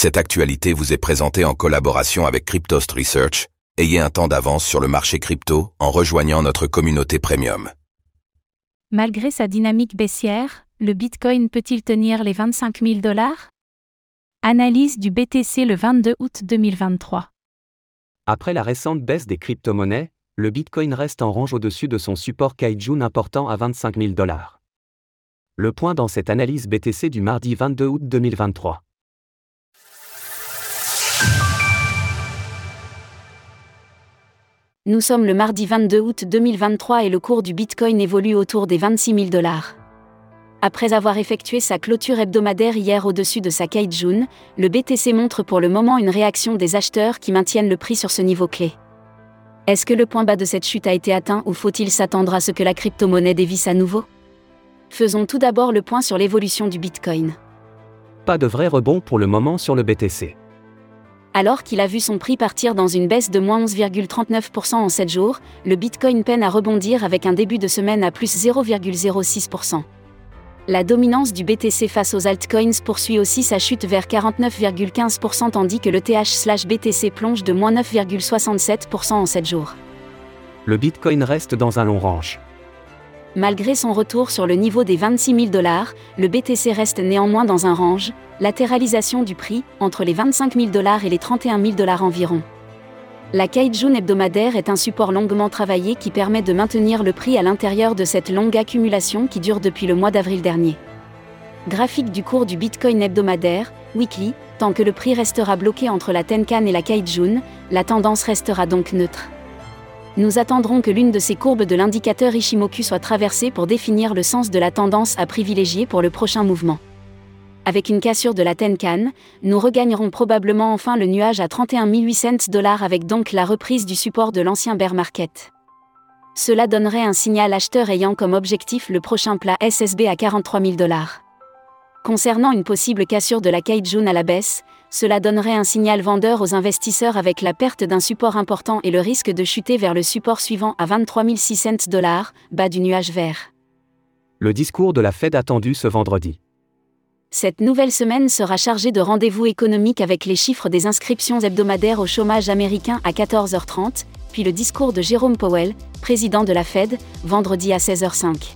Cette actualité vous est présentée en collaboration avec Cryptost Research. Ayez un temps d'avance sur le marché crypto en rejoignant notre communauté premium. Malgré sa dynamique baissière, le Bitcoin peut-il tenir les 25 000 dollars? Analyse du BTC le 22 août 2023. Après la récente baisse des crypto-monnaies, le Bitcoin reste en range au-dessus de son support Kaijun important à 25 000 dollars. Le point dans cette analyse BTC du mardi 22 août 2023. Nous sommes le mardi 22 août 2023 et le cours du Bitcoin évolue autour des 26 000 dollars. Après avoir effectué sa clôture hebdomadaire hier au-dessus de sa Kaijun, le BTC montre pour le moment une réaction des acheteurs qui maintiennent le prix sur ce niveau clé. Est-ce que le point bas de cette chute a été atteint ou faut-il s'attendre à ce que la crypto-monnaie dévisse à nouveau? Faisons tout d'abord le point sur l'évolution du Bitcoin. Pas de vrai rebond pour le moment sur le BTC alors qu'il a vu son prix partir dans une baisse de moins 11,39% en 7 jours, le Bitcoin peine à rebondir avec un début de semaine à plus 0,06%. La dominance du BTC face aux altcoins poursuit aussi sa chute vers 49,15% tandis que le TH/BTC plonge de moins 9,67% en 7 jours. Le Bitcoin reste dans un long range. Malgré son retour sur le niveau des 26 000 dollars, le BTC reste néanmoins dans un range, latéralisation du prix, entre les 25 000 dollars et les 31 000 dollars environ. La Kaijun hebdomadaire est un support longuement travaillé qui permet de maintenir le prix à l'intérieur de cette longue accumulation qui dure depuis le mois d'avril dernier. Graphique du cours du Bitcoin hebdomadaire, weekly, tant que le prix restera bloqué entre la Tenkan et la Kaijun, la tendance restera donc neutre. Nous attendrons que l'une de ces courbes de l'indicateur Ishimoku soit traversée pour définir le sens de la tendance à privilégier pour le prochain mouvement. Avec une cassure de la Tenkan, nous regagnerons probablement enfin le nuage à 31 800 dollars avec donc la reprise du support de l'ancien bear market. Cela donnerait un signal acheteur ayant comme objectif le prochain plat SSB à 43 000 dollars. Concernant une possible cassure de la Kaijun à la baisse, cela donnerait un signal vendeur aux investisseurs avec la perte d'un support important et le risque de chuter vers le support suivant à 23 600 dollars, bas du nuage vert. Le discours de la Fed attendu ce vendredi. Cette nouvelle semaine sera chargée de rendez-vous économiques avec les chiffres des inscriptions hebdomadaires au chômage américain à 14h30, puis le discours de Jérôme Powell, président de la Fed, vendredi à 16h05.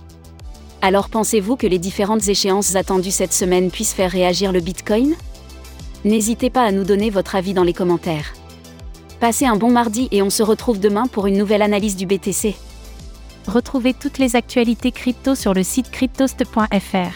Alors pensez-vous que les différentes échéances attendues cette semaine puissent faire réagir le Bitcoin? N'hésitez pas à nous donner votre avis dans les commentaires. Passez un bon mardi et on se retrouve demain pour une nouvelle analyse du BTC. Retrouvez toutes les actualités crypto sur le site cryptost.fr.